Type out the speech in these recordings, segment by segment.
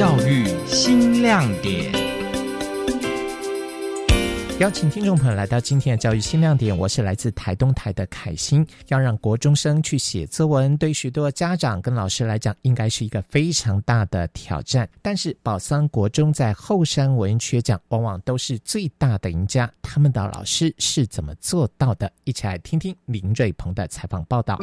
教育新亮点。邀请听众朋友来到今天的教育新亮点，我是来自台东台的凯欣。要让国中生去写作文，对许多家长跟老师来讲，应该是一个非常大的挑战。但是宝桑国中在后山文学奖往往都是最大的赢家，他们的老师是怎么做到的？一起来听听林瑞鹏的采访报道。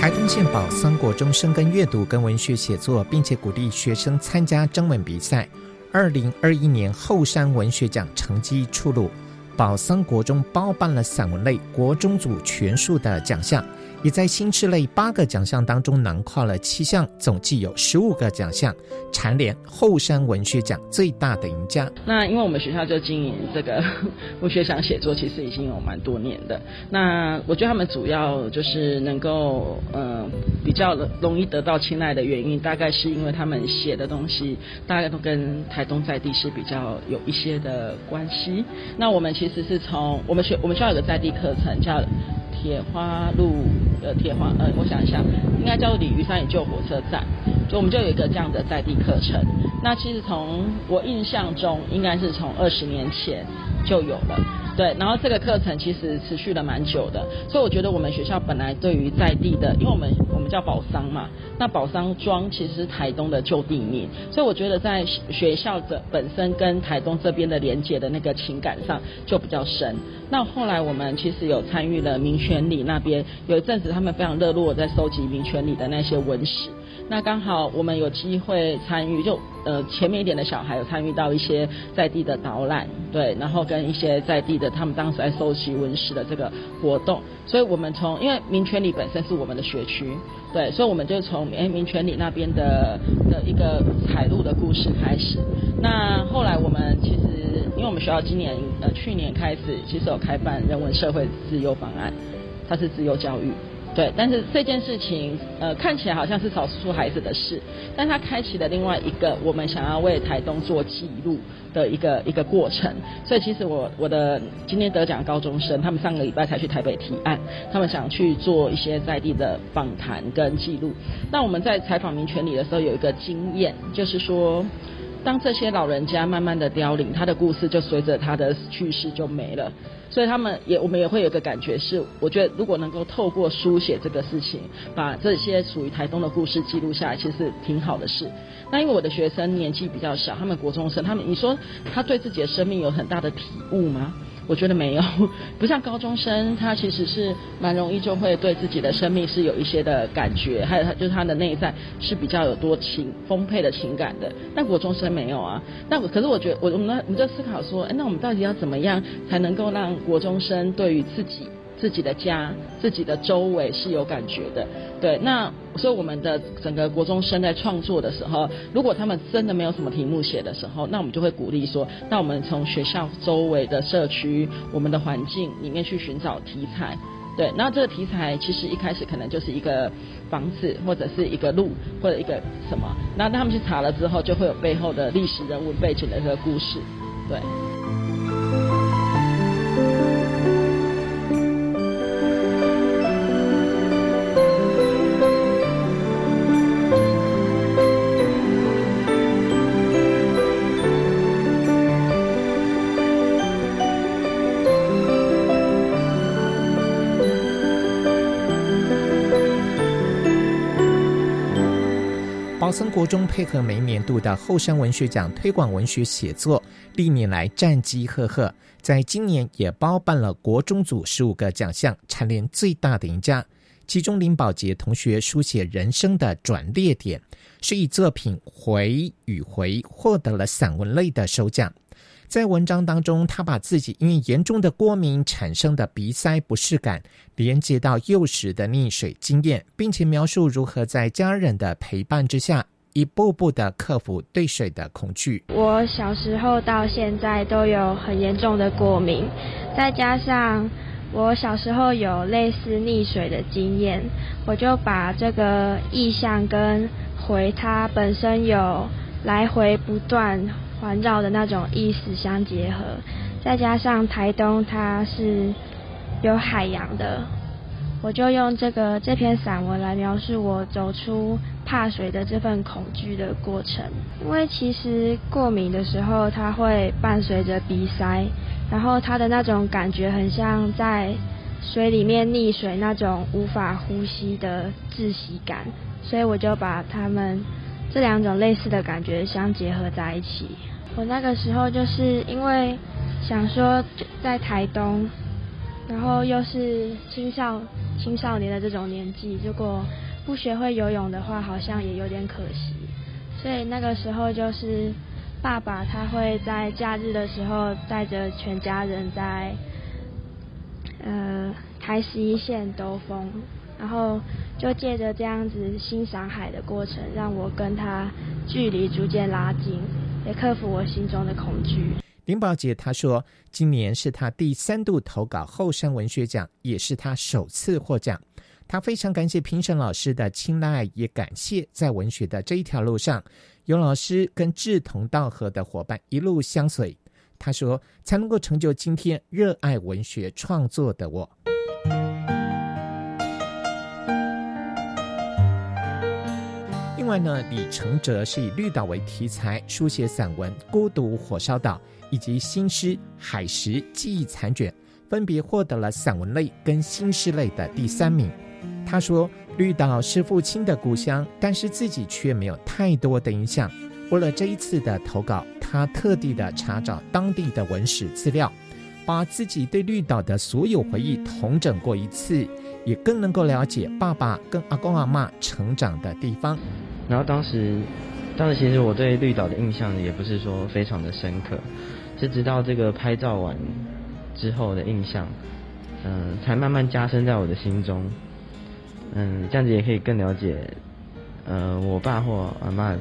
台东县宝桑国中深耕阅读跟文学写作，并且鼓励学生参加征文比赛。二零二一年后山文学奖成绩出炉，宝桑国中包办了散文类国中组全数的奖项。也在新诗类八个奖项当中囊括了七项，总计有十五个奖项，蝉联后山文学奖最大的赢家。那因为我们学校就经营这个 文学奖写作，其实已经有蛮多年的。那我觉得他们主要就是能够、呃、比较容易得到青睐的原因，大概是因为他们写的东西大概都跟台东在地是比较有一些的关系。那我们其实是从我们学我们学校有个在地课程叫。铁花路的铁环，呃，我想一下，应该叫做鲤鱼山旧火车站，就我们就有一个这样的在地课程。那其实从我印象中，应该是从二十年前就有了。对，然后这个课程其实持续了蛮久的，所以我觉得我们学校本来对于在地的，因为我们我们叫宝桑嘛，那宝桑庄其实是台东的旧地名，所以我觉得在学校的本身跟台东这边的连接的那个情感上就比较深。那后来我们其实有参与了民权里那边，有一阵子他们非常热络在收集民权里的那些文史。那刚好我们有机会参与，就呃前面一点的小孩有参与到一些在地的导览，对，然后跟一些在地的他们当时在收集文史的这个活动，所以我们从因为民权里本身是我们的学区，对，所以我们就从哎民权里那边的的一个采录的故事开始。那后来我们其实因为我们学校今年呃去年开始其实有开办人文社会自优方案，它是自优教育。对，但是这件事情，呃，看起来好像是少数孩子的事，但它开启了另外一个我们想要为台东做记录的一个一个过程。所以其实我我的今天得奖高中生，他们上个礼拜才去台北提案，他们想去做一些在地的访谈跟记录。那我们在采访民权里的时候有一个经验，就是说，当这些老人家慢慢的凋零，他的故事就随着他的去世就没了。所以他们也，我们也会有一个感觉是，我觉得如果能够透过书写这个事情，把这些属于台东的故事记录下来，其实挺好的事。那因为我的学生年纪比较小，他们国中生，他们你说他对自己的生命有很大的体悟吗？我觉得没有，不像高中生，他其实是蛮容易就会对自己的生命是有一些的感觉，还有他就是他的内在是比较有多情丰沛的情感的。但国中生没有啊。那可是我觉得，我我们我们在思考说，哎，那我们到底要怎么样才能够让国中生对于自己？自己的家、自己的周围是有感觉的，对。那所以我们的整个国中生在创作的时候，如果他们真的没有什么题目写的时候，那我们就会鼓励说，那我们从学校周围的社区、我们的环境里面去寻找题材，对。那这个题材其实一开始可能就是一个房子，或者是一个路，或者一个什么。那他们去查了之后，就会有背后的历史人物背景的一个故事，对。宝桑国中配合每年度的后山文学奖推广文学写作，历年来战绩赫赫，在今年也包办了国中组十五个奖项，蝉联最大的赢家。其中林宝杰同学书写人生的转捩点，是以作品《回与回》获得了散文类的首奖。在文章当中，他把自己因为严重的过敏产生的鼻塞不适感连接到幼时的溺水经验，并且描述如何在家人的陪伴之下，一步步的克服对水的恐惧。我小时候到现在都有很严重的过敏，再加上我小时候有类似溺水的经验，我就把这个意象跟回它本身有来回不断。环绕的那种意思相结合，再加上台东它是有海洋的，我就用这个这篇散文来描述我走出怕水的这份恐惧的过程。因为其实过敏的时候，它会伴随着鼻塞，然后它的那种感觉很像在水里面溺水那种无法呼吸的窒息感，所以我就把它们这两种类似的感觉相结合在一起。我那个时候就是因为想说在台东。然后又是青少青少年的这种年纪，如果不学会游泳的话，好像也有点可惜。所以那个时候就是爸爸他会在假日的时候带着全家人在呃台十一线兜风，然后就借着这样子欣赏海的过程，让我跟他距离逐渐拉近，也克服我心中的恐惧。林宝杰他说：“今年是他第三度投稿后山文学奖，也是他首次获奖。他非常感谢评审老师的青睐，也感谢在文学的这一条路上有老师跟志同道合的伙伴一路相随。他说，才能够成就今天热爱文学创作的我。”另外呢，李承哲是以绿岛为题材书写散文《孤独火烧岛》。以及新诗《海石记忆残卷》分别获得了散文类跟新诗类的第三名。他说：“绿岛是父亲的故乡，但是自己却没有太多的印象。为了这一次的投稿，他特地的查找当地的文史资料，把自己对绿岛的所有回忆统整过一次，也更能够了解爸爸跟阿公阿嬷成长的地方。然后当时，当时其实我对绿岛的印象也不是说非常的深刻。”是直到这个拍照完之后的印象，嗯、才慢慢加深在我的心中。嗯，这样子也可以更了解，呃，我爸或阿妈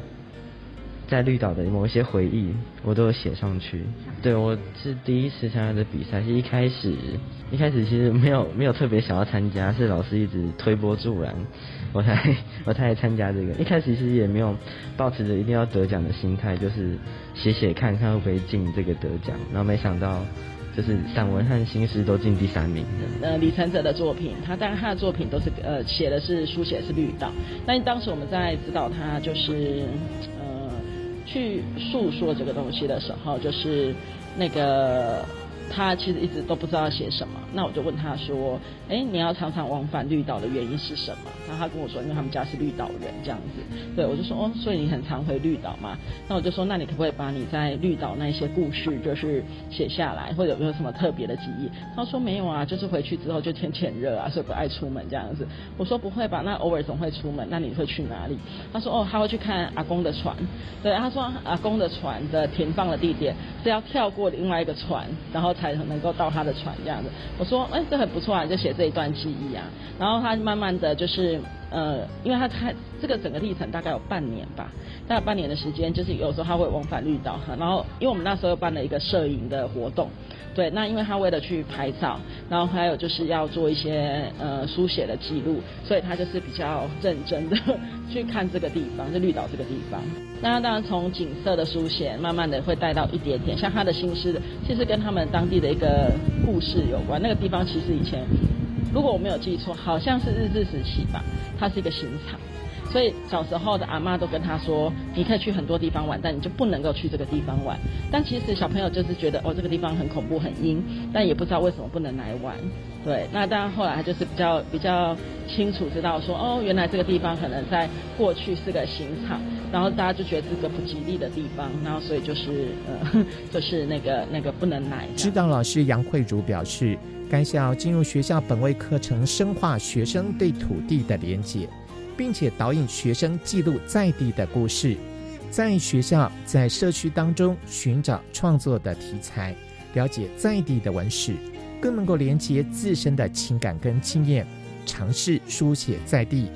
在绿岛的某一些回忆，我都有写上去。对，我是第一次参加的比赛，是一开始一开始其实没有没有特别想要参加，是老师一直推波助澜，我才 我才参加这个。一开始其实也没有抱持着一定要得奖的心态，就是写写看看会不会进这个得奖。然后没想到就是散文和新诗都进第三名。呃，李承哲的作品，他当然他的作品都是呃写的是书写是绿岛，但当时我们在指导他就是。去诉说这个东西的时候，就是那个。他其实一直都不知道写什么，那我就问他说：“哎，你要常常往返绿岛的原因是什么？”然后他跟我说：“因为他们家是绿岛人，这样子。”对，我就说：“哦，所以你很常回绿岛嘛？”那我就说：“那你可不可以把你在绿岛那些故事就是写下来，或者有没有什么特别的记忆？”他说：“没有啊，就是回去之后就天气很热啊，所以不爱出门这样子。”我说：“不会吧？那偶尔总会出门，那你会去哪里？”他说：“哦，他会去看阿公的船。”对，他说阿公的船的停放的地点是要跳过另外一个船，然后。才能够到他的船这样子，我说，哎，这很不错啊，就写这一段记忆啊。然后他慢慢的就是，呃，因为他他这个整个历程大概有半年吧，大概半年的时间，就是有时候他会往返绿岛哈。然后因为我们那时候又办了一个摄影的活动。对，那因为他为了去拍照，然后还有就是要做一些呃书写的记录，所以他就是比较认真的去看这个地方，就绿岛这个地方。那当然从景色的书写，慢慢的会带到一点点，像他的新诗的，其实跟他们当地的一个故事有关。那个地方其实以前，如果我没有记错，好像是日治时期吧，它是一个刑场。所以小时候的阿妈都跟他说，你可以去很多地方玩，但你就不能够去这个地方玩。但其实小朋友就是觉得，哦，这个地方很恐怖、很阴，但也不知道为什么不能来玩。对，那当然后来他就是比较比较清楚知道说，哦，原来这个地方可能在过去是个刑场，然后大家就觉得这个不吉利的地方，然后所以就是呃，就是那个那个不能来。指导老师杨慧茹表示，该校进入学校本位课程，深化学生对土地的连结。并且导引学生记录在地的故事，在学校、在社区当中寻找创作的题材，了解在地的文史，更能够连接自身的情感跟经验，尝试书写在地，